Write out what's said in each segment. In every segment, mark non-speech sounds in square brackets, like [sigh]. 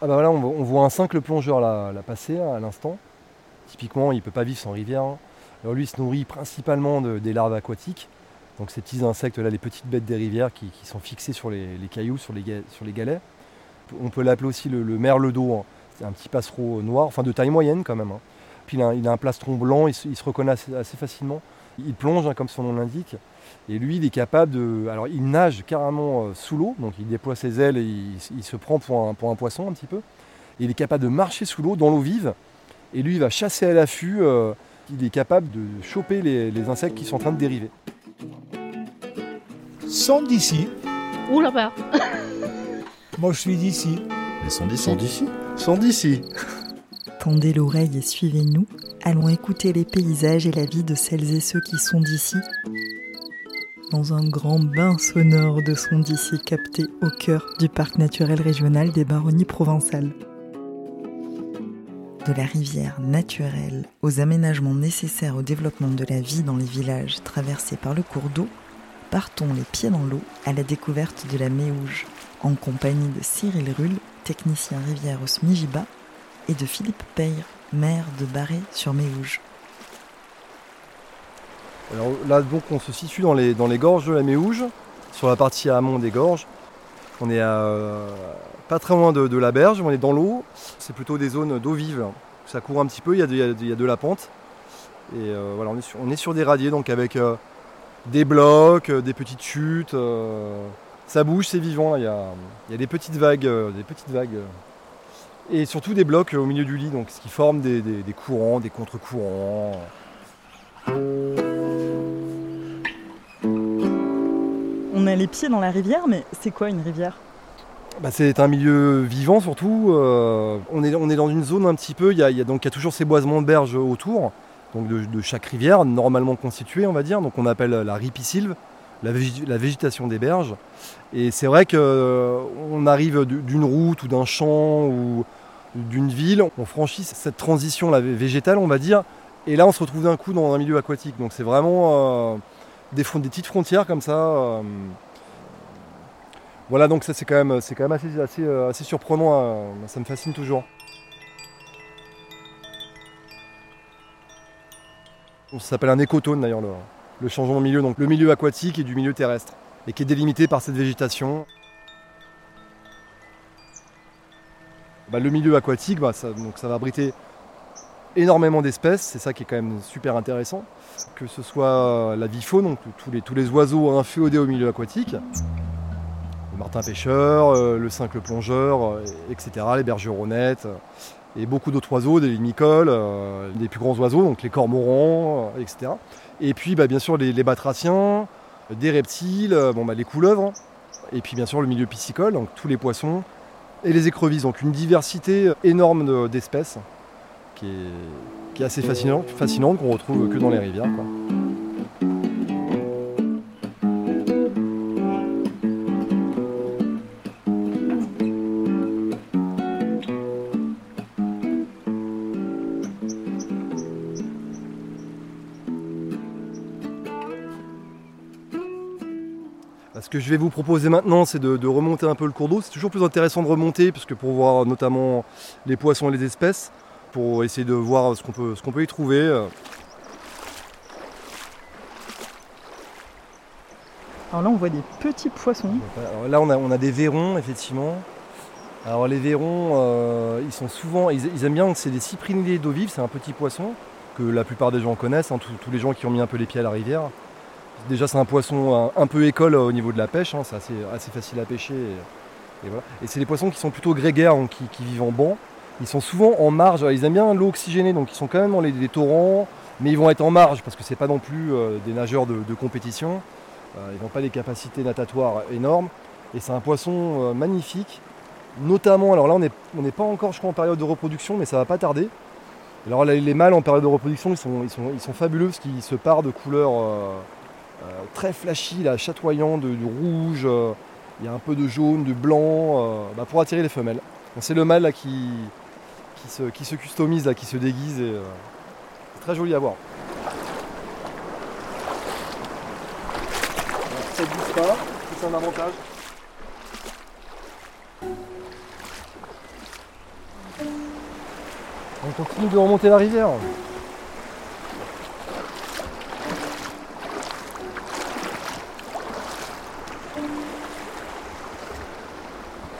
Ah bah voilà, on, voit- un simple plongeur là passer hein, à l'instant. Typiquement, il ne peut pas vivre sans rivière. hein. Alors lui, il se nourrit principalement de- des larves aquatiques. Donc ces petits insectes là, les petites bêtes des rivières qui, sont fixées sur les, cailloux, sur les, galets. On peut l'appeler aussi le, le merle d'eau. hein. C'est un petit passereau noir, enfin de taille moyenne quand même. Puis il a, un- plastron blanc, il se, reconnaît assez facilement. Il plonge, hein, comme son nom l'indique. Et lui, il est capable de. Alors, il nage carrément euh, sous l'eau, donc il déploie ses ailes et il, il se prend pour un, pour un poisson un petit peu. Et il est capable de marcher sous l'eau, dans l'eau vive. Et lui, il va chasser à l'affût. euh, il est capable de choper les, les insectes qui sont en train de dériver. Sont d'ici. Ouh là-bas Moi, je suis d'ici. Sont d'ici. Sont d'ici Sont d'ici. Tendez l'oreille et suivez-nous. Allons écouter les paysages et la vie de celles et ceux qui sont d'ici. Dans un grand bain sonore de sons d'ici capté au cœur du parc naturel régional des Baronnies provençales. De la rivière naturelle aux aménagements nécessaires au développement de la vie dans les villages traversés par le cours d'eau, partons les pieds dans l'eau à la découverte de la Méouge, en compagnie de Cyril Rull, technicien rivière au SMIGIBA, et de Philippe Peyre, maire de Barré-sur-Méouge. Alors là, donc, on se situe dans les, dans les gorges de la Méouge, sur la partie amont des gorges. On est à, euh, pas très loin de, la berge, on est dans l'eau. C'est plutôt des zones d'eau vive. Ça court un petit peu, il y a de, il y a de- la pente. Et euh, voilà, on est, sur, sur des radiers, donc avec euh, des blocs, des petites chutes. ça bouge, c'est vivant. Il y a, il y a des petites vagues, des petites vagues. Euh, et surtout des blocs euh, au milieu du lit, donc ce qui forme des, des- des courants, des contre-courants. On a les pieds dans la rivière, mais c'est quoi une rivière? Bah, c'est un milieu vivant surtout. euh, on, est, on est dans une zone un petit peu, il y a, y a donc, il y a toujours ces boisements de berges autour, donc de, de chaque rivière, normalement constituée on va dire. Donc on appelle la ripisylve, la, végé- la végétation des berges. Et c'est vrai qu'on arrive d- d'une route ou d'un champ ou d'une ville, on franchit cette transition végétale on va dire. Et là on se retrouve d'un coup dans un milieu aquatique. Donc c'est vraiment euh, des, des petites frontières comme ça. euh, voilà, donc ça c'est quand même, c'est quand même assez, assez, euh, assez surprenant, euh, ça me fascine toujours. Ça s'appelle un écotone d'ailleurs, le, le changement de milieu, donc le milieu aquatique et du milieu terrestre, et qui est délimité par cette végétation. Bah, le milieu aquatique, bah, ça, donc ça va abriter énormément d'espèces, c'est ça qui est quand même super intéressant. Que ce soit la vie faune, donc tous les, oiseaux inféodés au milieu aquatique, le martin pêcheur, euh, le cincle plongeur, euh, etc., les bergeronnettes, euh, et beaucoup d'autres oiseaux, des limicoles, des plus grands oiseaux, donc les cormorans, etc. Et puis bah, bien sûr les, batraciens, des reptiles, bon, les couleuvres, hein. et puis bien sûr le milieu piscicole, donc tous les poissons, et les écrevisses, donc une diversité énorme de- d'espèces qui est, qui est assez fascinante, fascinante qu'on retrouve que dans les rivières. quoi. Ce que je vais vous proposer maintenant, c'est de, de remonter un peu le cours d'eau. C'est toujours plus intéressant de remonter, parce que pour voir notamment les poissons et les espèces, pour essayer de voir ce qu'on peut, peut y trouver. Alors là, on voit des petits poissons. Alors là, on a, on a des verrons, effectivement. Alors les verrons, euh, ils sont souvent, ils, ils aiment bien, c'est des cyprinidés d'eau vive, c'est un petit poisson que la plupart des gens connaissent, hein, tous les gens qui ont mis un peu les pieds à la rivière. Déjà, c'est un poisson un, peu école euh, au niveau de la pêche, hein, c'est assez, facile à pêcher. Et, voilà. Et c'est des poissons qui sont plutôt grégaires, donc qui, vivent en banc. Ils sont souvent en marge, ils aiment bien l'eau oxygénée, donc ils sont quand même dans les, torrents, mais ils vont être en marge parce que c'est pas non plus euh, des nageurs de, compétition. Euh, ils n'ont pas des capacités natatoires énormes. Et c'est un poisson magnifique. Notamment, alors là on n'est on pas encore je crois en période de reproduction, mais ça va pas tarder. Alors les mâles en période de reproduction, ils sont, fabuleux parce qu'ils se parent de couleurs très flashy, là, chatoyants, de, de rouge. euh, il y a un peu de jaune, de blanc, euh, bah, pour attirer les femelles. C'est le mâle là, qui, qui, se, qui se customise, là, qui se déguise. Et, euh, c'est très joli à voir. Ça ne glisse pas, c'est un avantage. On continue de remonter la rivière.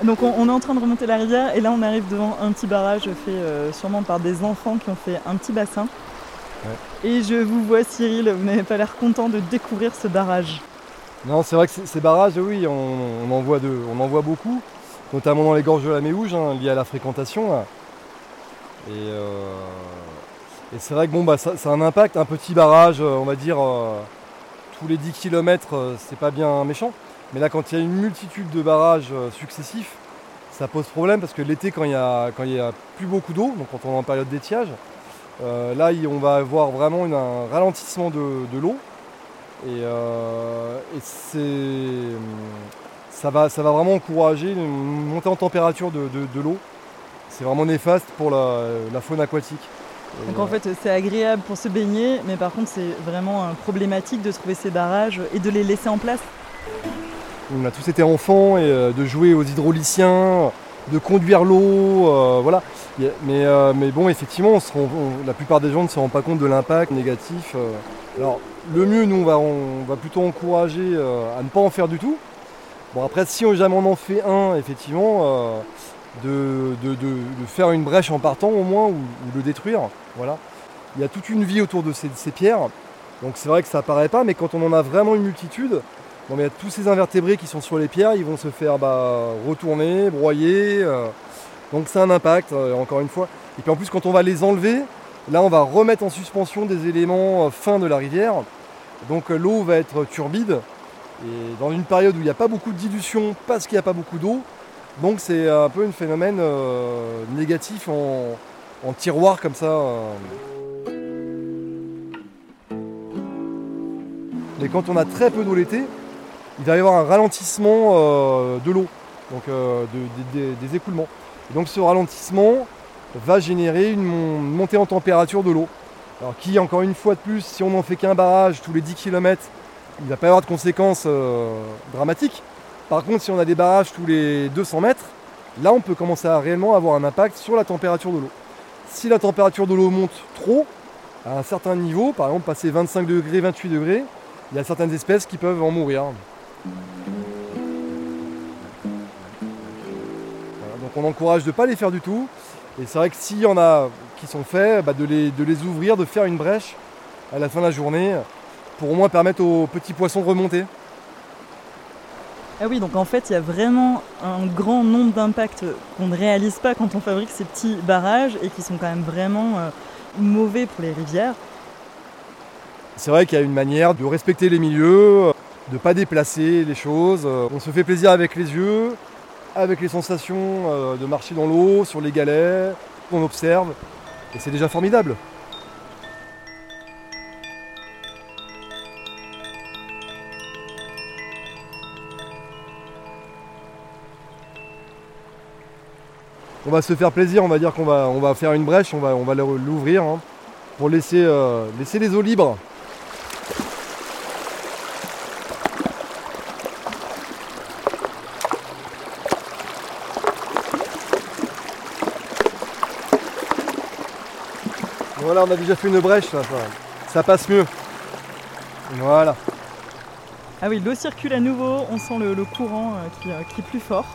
Donc on, on est en train de remonter la rivière et là on arrive devant un petit barrage fait euh, sûrement par des enfants qui ont fait un petit bassin. Et je vous vois Cyril, vous n'avez pas l'air content de découvrir ce barrage. Non, c'est vrai que ces- barrages, oui, on, on en voit de- on en voit beaucoup, notamment dans les gorges de la Méouge, hein, liées à la fréquentation. là. Et, euh, et c'est vrai que bon, bah, ça, ça a un impact. Un petit barrage, euh, on va dire, euh, tous les 10 km, c'est pas bien méchant. Mais là, quand il y a une multitude de barrages successifs, ça pose problème parce que l'été, quand il y a, quand il y a plus beaucoup d'eau, donc quand on est en période d'étiage, euh, là, on va avoir vraiment une- un ralentissement de, de l'eau. Et, euh, et c'est, ça, va, ça va vraiment encourager une montée en température de, de- de l'eau. C'est vraiment néfaste pour la, la faune aquatique. Et, Donc en fait c'est agréable pour se baigner, mais par contre c'est vraiment euh, problématique de trouver ces barrages et de les laisser en place. On a tous été enfants et euh, de jouer aux hydrauliciens, de conduire l'eau, euh, voilà. Mais, euh, mais bon, effectivement, la plupart des gens ne se rendent pas compte de l'impact négatif. Alors, le mieux, nous, on va, plutôt encourager à ne pas en faire du tout. Bon, après, si jamais on en fait un, effectivement, de, de- faire une brèche en partant au moins, ou, de détruire, voilà. Il y a toute une vie autour de ces, de ces pierres. Donc c'est vrai que ça paraît pas, mais quand on en a vraiment une multitude, Bon, mais tous ces invertébrés qui sont sur les pierres, ils vont se faire bah, retourner, broyer. euh, donc c'est un impact, euh, encore une fois. Et puis en plus, quand on va les enlever, là, on va remettre en suspension des éléments euh, fins de la rivière. Donc l'eau va être turbide. Et dans une période où il n'y a pas beaucoup de dilution parce qu'il n'y a pas beaucoup d'eau, donc c'est un peu un phénomène négatif en, en tiroir comme ça. Mais quand on a très peu d'eau l'été, il va y avoir un ralentissement euh, de l'eau, donc euh, de- de- de- des écoulements. Donc ce ralentissement va générer une montée en température de l'eau. Alors qui, encore une fois de plus, si on n'en fait qu'un barrage tous les 10 km, il ne va pas y avoir de conséquences euh, dramatiques. Par contre, si on a des barrages tous les 200 mètres, là on peut commencer à réellement avoir un impact sur la température de l'eau. Si la température de l'eau monte trop, à un certain niveau, par exemple passer 25 degrés, 28 degrés, il y a certaines espèces qui peuvent en mourir. Voilà, donc on encourage de ne pas les faire du tout. Et c'est vrai que s'il y en a qui sont faits, bah, de, les, de les ouvrir, de faire une brèche à la fin de la journée pour au moins permettre aux petits poissons de remonter. Ah oui, donc en fait il y a vraiment un grand nombre d'impacts qu'on ne réalise pas quand on fabrique ces petits barrages et qui sont quand même vraiment euh, mauvais pour les rivières. C'est vrai qu'il y a une manière de respecter les milieux, de ne pas déplacer les choses. On se fait plaisir avec les yeux, avec les sensations euh, de marcher dans l'eau, sur les galets, on observe, et c'est déjà formidable. On va se faire plaisir, on va dire qu'on va, faire une brèche, on va, on va l'ouvrir hein, pour euh, laisser les eaux libres. Voilà, on a déjà fait une brèche là, ça, ça passe mieux. Voilà. Ah oui, l'eau circule à nouveau, on sent le, le courant euh, qui, euh, qui est plus fort.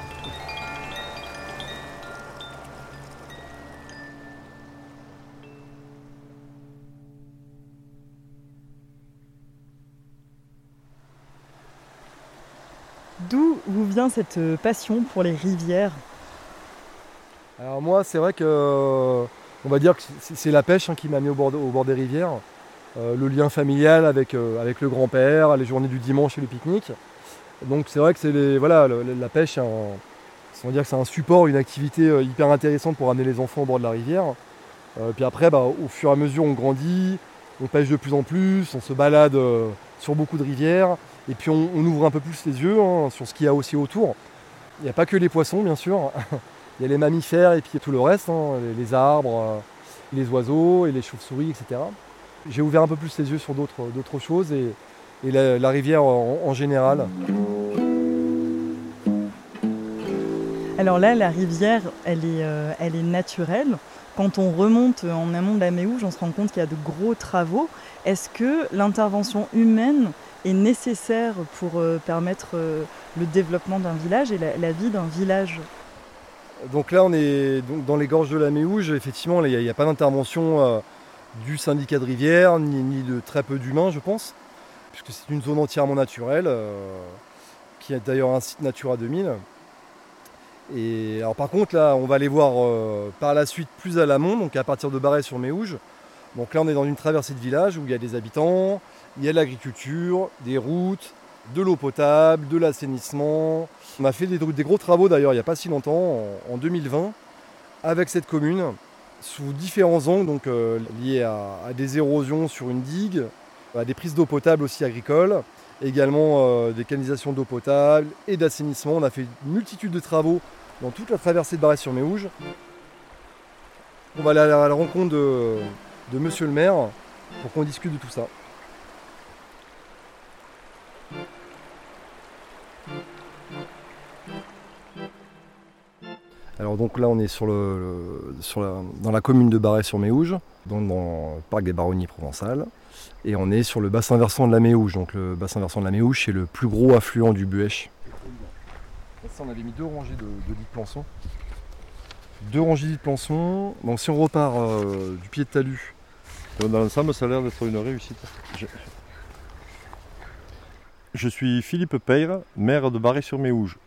D'où vous vient cette euh, passion pour les rivières? Alors moi, c'est vrai que on va dire que c'est la pêche hein, qui m'a mis au bord, des rivières. Euh, le lien familial avec, euh, avec le grand-père, les journées du dimanche et le pique-nique. Donc c'est vrai que la pêche, c'est un- support, une activité euh, hyper intéressante pour amener les enfants au bord de la rivière. Puis après, bah, au fur et à mesure, on grandit, on pêche de plus en plus, on se balade sur beaucoup de rivières, et puis on, on ouvre un peu plus les yeux hein, sur ce qu'il y a aussi autour. Il n'y a pas que les poissons, bien sûr. [laughs] Il y a les mammifères et puis tout le reste, hein, les, arbres, euh, les oiseaux et les chauves-souris, etc. J'ai ouvert un peu plus les yeux sur d'autres choses et, la, rivière en, général. Alors là, la rivière, elle est, euh, naturelle. Quand on remonte en amont de la Méouge, on se rend compte qu'il y a de gros travaux. Est-ce que l'intervention humaine est nécessaire pour euh, permettre le développement d'un village et la, vie d'un village? Donc là, on est donc dans les gorges de la Méouge. Effectivement, il n'y a, pas d'intervention du syndicat de rivière, ni, de très peu d'humains, je pense, puisque c'est une zone entièrement naturelle, qui est d'ailleurs un site Natura 2000. Et alors par contre là on va aller voir euh, par la suite plus à l'amont, donc à partir de Barret sur Méouge. Donc là on est dans une traversée de village où il y a des habitants, il y a de l'agriculture, des routes, de l'eau potable, de l'assainissement. On a fait des, gros travaux d'ailleurs il n'y a pas si longtemps, en, 2020, avec cette commune, sous différents angles, donc euh, liés à, des érosions sur une digue, des prises d'eau potable aussi agricoles, également euh, des canalisations d'eau potable et d'assainissement. On a fait une multitude de travaux dans toute la traversée de Barret sur Méouge. On va aller à la rencontre de, monsieur le maire pour qu'on discute de tout ça. Alors donc là on est sur le, dans la commune de Barret sur Méouge, dans, le parc des Baronnies provençales. Et on est sur le bassin versant de la Méouche. Donc le bassin versant de la Méouche, c'est le plus gros affluent du Buèche. on avait mis deux rangées de, de lits de plançon. Deux rangées de lits de plançon. Donc si on repart euh, du pied de talus. Dans l'ensemble, ça a l'air d'être une réussite. Je... suis Philippe Peyre, maire de Barré-sur-Méouge.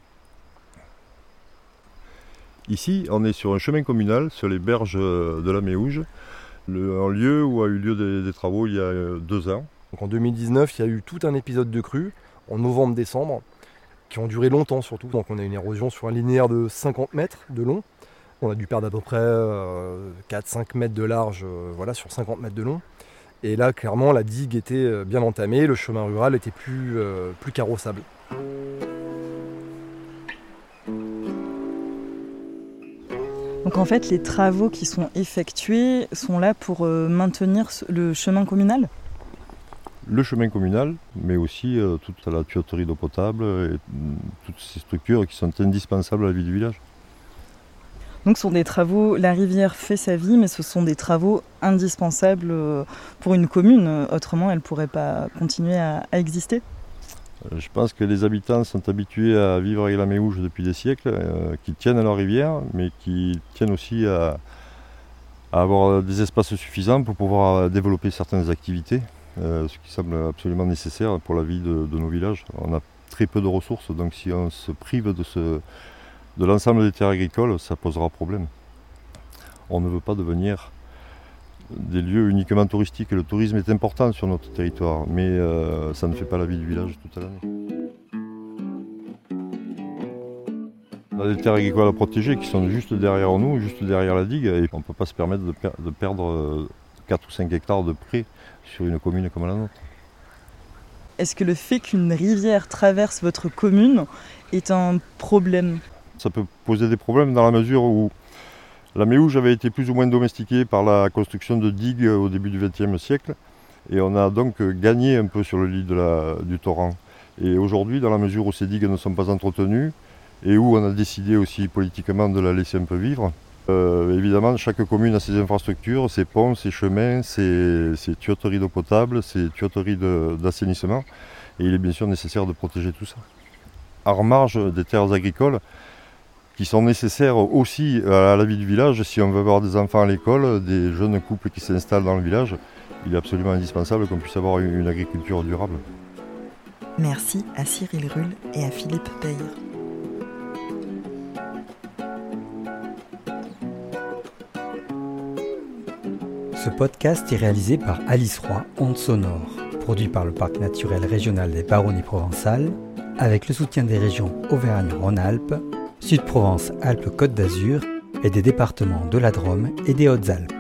Ici, on est sur un chemin communal, sur les berges de la Méouge, un lieu où a eu lieu des, travaux il y a euh, deux ans. En 2019, il y a eu tout un épisode de crue, en novembre-décembre, qui ont duré longtemps surtout. Donc on a une érosion sur un linéaire de 50 mètres de long. On a dû perdre à peu près 4-5 euh, mètres de large euh, voilà, sur 50 mètres de long. Et là, clairement, la digue était bien entamée, le chemin rural était plus, plus carrossable. Donc en fait, les travaux qui sont effectués sont là pour euh, maintenir le chemin communal? Le chemin communal, mais aussi euh, toute la tuyauterie d'eau potable et mm, toutes ces structures qui sont indispensables à la vie du village. Donc ce sont des travaux, la rivière fait sa vie, mais ce sont des travaux indispensables euh, pour une commune, autrement elle ne pourrait pas continuer à exister je pense que les habitants sont habitués à vivre avec la méouge depuis des siècles, euh, qui tiennent à leur rivière, mais qui tiennent aussi à, avoir des espaces suffisants pour pouvoir développer certaines activités, euh, ce qui semble absolument nécessaire pour la vie de, nos villages. On a très peu de ressources, donc si on se prive de l'ensemble des terres agricoles, ça posera problème. On ne veut pas devenir des lieux uniquement touristiques. Le tourisme est important sur notre territoire, mais euh, ça ne fait pas la vie du village toute l'année. On a des terres agricoles à protéger qui sont juste derrière nous, juste derrière la digue, et on ne peut pas se permettre de, perdre 4 euh, ou 5 hectares de prés sur une commune comme la nôtre. Est-ce que le fait qu'une rivière traverse votre commune est un problème? Ça peut poser des problèmes dans la mesure où la méouge avait été plus ou moins domestiquée par la construction de digues au début du XXe siècle et on a donc gagné un peu sur le lit du torrent. Et aujourd'hui, dans la mesure où ces digues ne sont pas entretenues et où on a décidé aussi politiquement de la laisser un peu vivre, euh, évidemment, chaque commune a ses infrastructures, ses ponts, ses chemins, ses, tuyauteries d'eau potable, ses tuyauteries d'assainissement. Et il est bien sûr nécessaire de protéger tout ça. En marge des terres agricoles, qui sont nécessaires aussi à la vie du village. Si on veut avoir des enfants à l'école, des jeunes couples qui s'installent dans le village, il est absolument indispensable qu'on puisse avoir une agriculture durable. Merci à Cyril Rull et à Philippe Peyre. Ce podcast est réalisé par Alice Roy, Onde Sonore, produit par le Parc naturel régional des Baronnies provençales, avec le soutien des régions Auvergne-Rhône-Alpes, Sud-Provence-Alpes-Côte d'Azur et des départements de la Drôme et des Hautes-Alpes.